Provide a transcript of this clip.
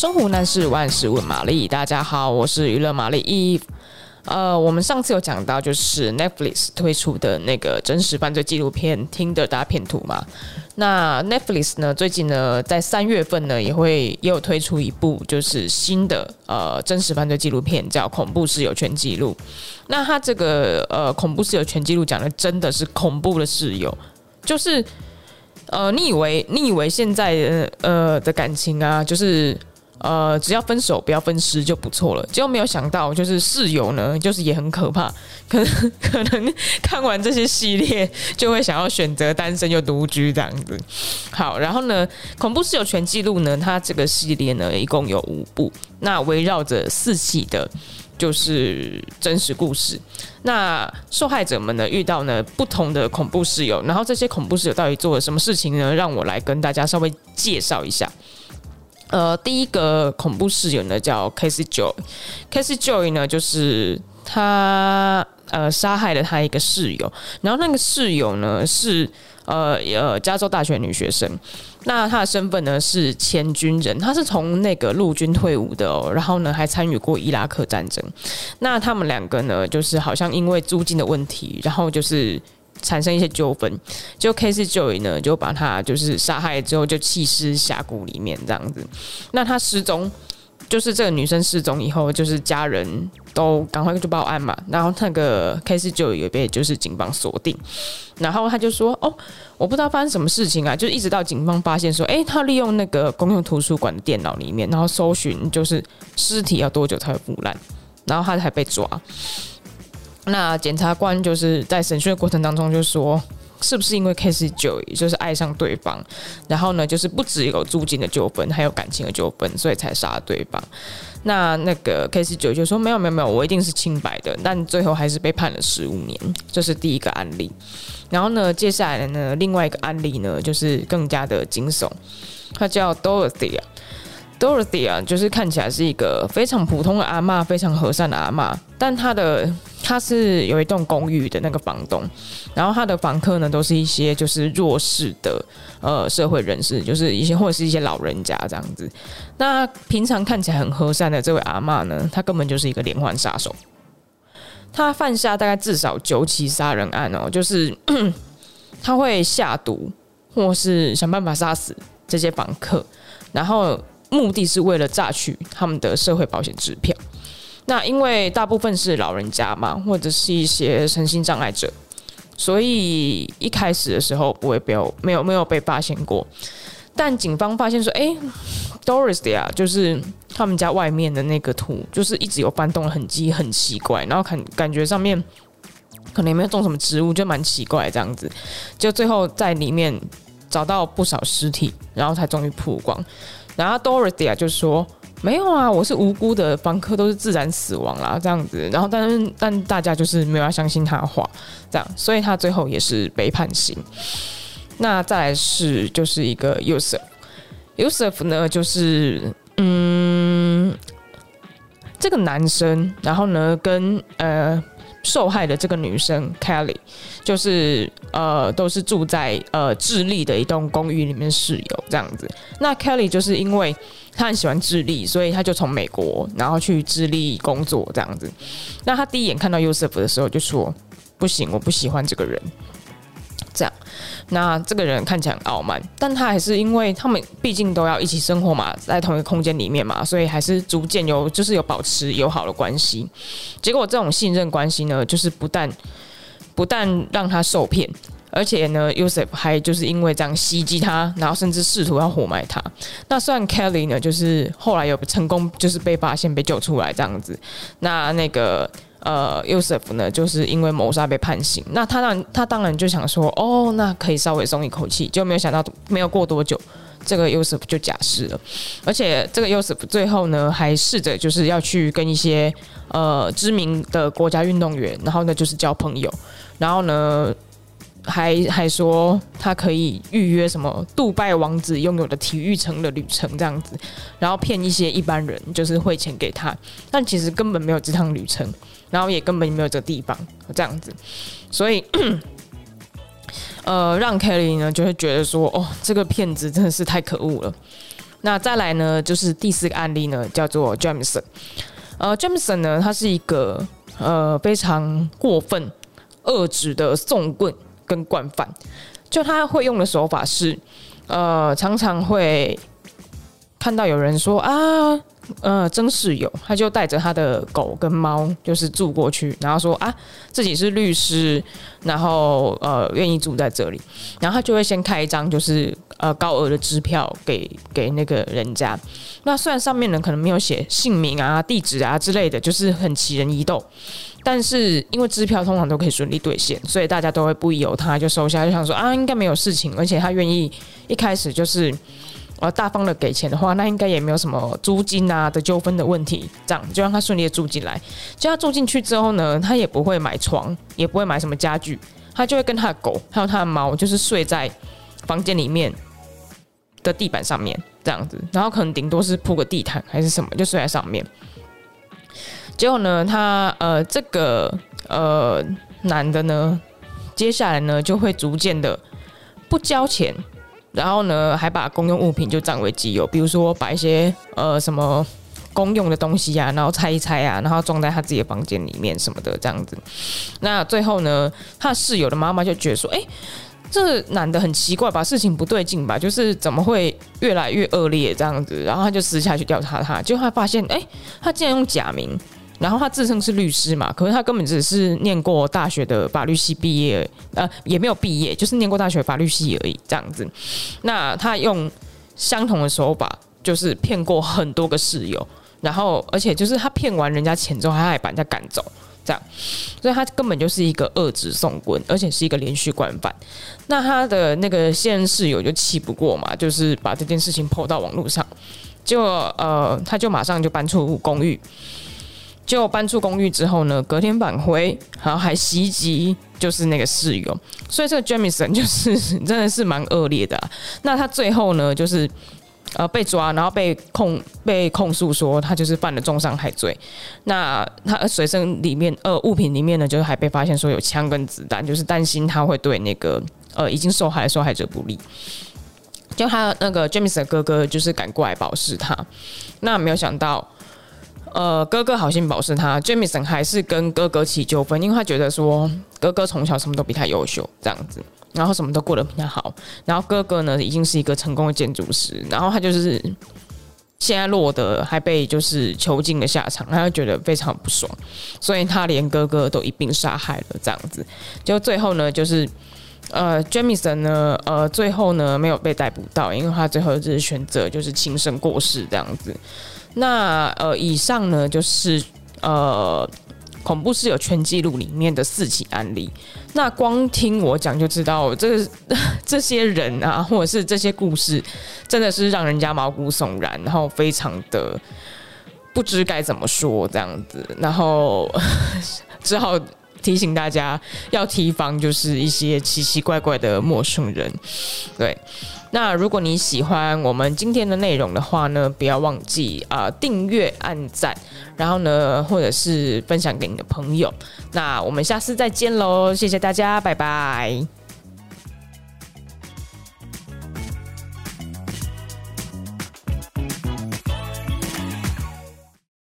生活难事万事问玛丽，大家好，我是娱乐玛丽 Eve。呃，我们上次有讲到，就是 Netflix 推出的那个真实犯罪纪录片《听的大片图》嘛。那 Netflix 呢，最近呢，在三月份呢，也会也有推出一部就是新的呃真实犯罪纪录片，叫《恐怖室友全记录》。那它这个呃恐怖室友全记录讲的真的是恐怖的室友，就是呃，你以为你以为现在呃的感情啊，就是。呃，只要分手不要分尸就不错了。结果没有想到，就是室友呢，就是也很可怕。可能可能看完这些系列，就会想要选择单身又独居这样子。好，然后呢，恐怖室友全记录呢，它这个系列呢，一共有五部，那围绕着四起的，就是真实故事。那受害者们呢，遇到呢不同的恐怖室友，然后这些恐怖室友到底做了什么事情呢？让我来跟大家稍微介绍一下。呃，第一个恐怖室友呢叫 Casey Joy，Casey Joy 呢就是他呃杀害了他一个室友，然后那个室友呢是呃呃加州大学女学生，那她的身份呢是前军人，她是从那个陆军退伍的哦，然后呢还参与过伊拉克战争，那他们两个呢就是好像因为租金的问题，然后就是。产生一些纠纷，就 Casey Joy 呢，就把他就是杀害之后就弃尸峡谷里面这样子。那他失踪，就是这个女生失踪以后，就是家人都赶快就报案嘛。然后那个 Casey Joy 也被就是警方锁定，然后他就说：“哦，我不知道发生什么事情啊！”就一直到警方发现说：“诶，他利用那个公用图书馆的电脑里面，然后搜寻就是尸体要多久才会腐烂，然后他才被抓。”那检察官就是在审讯的过程当中就说，是不是因为 Case 九就是爱上对方，然后呢，就是不只有租金的纠纷，还有感情的纠纷，所以才杀对方。那那个 Case 九就说没有没有没有，我一定是清白的。但最后还是被判了十五年，这是第一个案例。然后呢，接下来呢，另外一个案例呢，就是更加的惊悚，他叫 Dorothy 啊。Dorothy 啊，就是看起来是一个非常普通的阿嬷，非常和善的阿嬷。但她的他是有一栋公寓的那个房东，然后他的房客呢，都是一些就是弱势的呃社会人士，就是一些或者是一些老人家这样子。那平常看起来很和善的这位阿嬷呢，她根本就是一个连环杀手。她犯下大概至少九起杀人案哦，就是 她会下毒，或是想办法杀死这些房客，然后。目的是为了榨取他们的社会保险支票。那因为大部分是老人家嘛，或者是一些身心障碍者，所以一开始的时候不会被没有没有被发现过。但警方发现说，哎，Doris 啊，就是他们家外面的那个土，就是一直有翻动的痕迹，很奇怪。然后看感觉上面可能也没有种什么植物，就蛮奇怪这样子。就最后在里面找到不少尸体，然后才终于曝光。然后 Dorothy 啊就说没有啊，我是无辜的，房客都是自然死亡啦，这样子。然后但是但大家就是没有要相信他的话，这样，所以他最后也是被判刑。那再来是就是一个 Yusuf，Yusuf 呢就是嗯这个男生，然后呢跟呃。受害的这个女生 Kelly，就是呃，都是住在呃智利的一栋公寓里面室友这样子。那 Kelly 就是因为她很喜欢智利，所以她就从美国然后去智利工作这样子。那她第一眼看到 Yusuf 的时候就说：“不行，我不喜欢这个人。”这样，那这个人看起来很傲慢，但他还是因为他们毕竟都要一起生活嘛，在同一个空间里面嘛，所以还是逐渐有就是有保持友好的关系。结果这种信任关系呢，就是不但不但让他受骗，而且呢，Yusuf 还就是因为这样袭击他，然后甚至试图要活埋他。那虽然 Kelly 呢，就是后来有成功就是被发现被救出来这样子，那那个。呃，Yusuf 呢，就是因为谋杀被判刑。那他当他当然就想说，哦，那可以稍微松一口气，就没有想到没有过多久，这个 Yusuf 就假释了。而且这个 Yusuf 最后呢，还试着就是要去跟一些呃知名的国家运动员，然后呢就是交朋友，然后呢。还还说他可以预约什么杜拜王子拥有的体育城的旅程这样子，然后骗一些一般人就是汇钱给他，但其实根本没有这趟旅程，然后也根本没有这个地方这样子，所以 呃让 Kelly 呢就会觉得说哦这个骗子真的是太可恶了，那再来呢，就是第四个案例呢，叫做 Jamison。呃，Jamison 呢，他是一个呃非常过分恶质的讼棍跟惯犯。就他会用的手法是，呃，常常会看到有人说啊。呃，曾室友他就带着他的狗跟猫，就是住过去，然后说啊，自己是律师，然后呃，愿意住在这里，然后他就会先开一张就是呃高额的支票给给那个人家。那虽然上面呢可能没有写姓名啊、地址啊之类的，就是很奇人异动，但是因为支票通常都可以顺利兑现，所以大家都会不疑有他，就收下，就想说啊，应该没有事情，而且他愿意一开始就是。呃，大方的给钱的话，那应该也没有什么租金啊的纠纷的问题，这样就让他顺利的住进来。就他住进去之后呢，他也不会买床，也不会买什么家具，他就会跟他的狗还有他的猫，就是睡在房间里面的地板上面这样子，然后可能顶多是铺个地毯还是什么，就睡在上面。结果呢，他呃这个呃男的呢，接下来呢就会逐渐的不交钱。然后呢，还把公用物品就占为己有，比如说把一些呃什么公用的东西啊，然后拆一拆啊，然后装在他自己的房间里面什么的这样子。那最后呢，他室友的妈妈就觉得说，哎，这男的很奇怪吧，事情不对劲吧，就是怎么会越来越恶劣这样子？然后他就私下去调查他，结果他发现，哎，他竟然用假名。然后他自称是律师嘛，可是他根本只是念过大学的法律系毕业，呃，也没有毕业，就是念过大学法律系而已，这样子。那他用相同的手法，就是骗过很多个室友，然后而且就是他骗完人家钱之后，他还把人家赶走，这样，所以他根本就是一个恶质送棍，而且是一个连续惯犯。那他的那个现任室友就气不过嘛，就是把这件事情 PO 到网络上，就呃，他就马上就搬出公寓。就搬出公寓之后呢，隔天返回，然后还袭击，就是那个室友，所以这个 Jamison 就是真的是蛮恶劣的。那他最后呢，就是呃被抓，然后被控被控诉说他就是犯了重伤害罪。那他随身里面呃物品里面呢，就是还被发现说有枪跟子弹，就是担心他会对那个呃已经受害受害者不利。就他那个 Jamison 哥哥就是赶过来保释他，那没有想到。呃，哥哥好心保释他，Jamison 还是跟哥哥起纠纷，因为他觉得说哥哥从小什么都比他优秀，这样子，然后什么都过得比较好，然后哥哥呢已经是一个成功的建筑师，然后他就是现在落得还被就是囚禁的下场，他就觉得非常不爽，所以他连哥哥都一并杀害了，这样子，就最后呢就是呃，Jamison 呢呃最后呢没有被逮捕到，因为他最后就是选择就是轻生过世这样子。那呃，以上呢就是呃恐怖室友全记录里面的四起案例。那光听我讲就知道，这 这些人啊，或者是这些故事，真的是让人家毛骨悚然，然后非常的不知该怎么说这样子，然后 只好提醒大家要提防，就是一些奇奇怪怪的陌生人，对。那如果你喜欢我们今天的内容的话呢，不要忘记啊订阅、按赞，然后呢，或者是分享给你的朋友。那我们下次再见喽，谢谢大家，拜拜。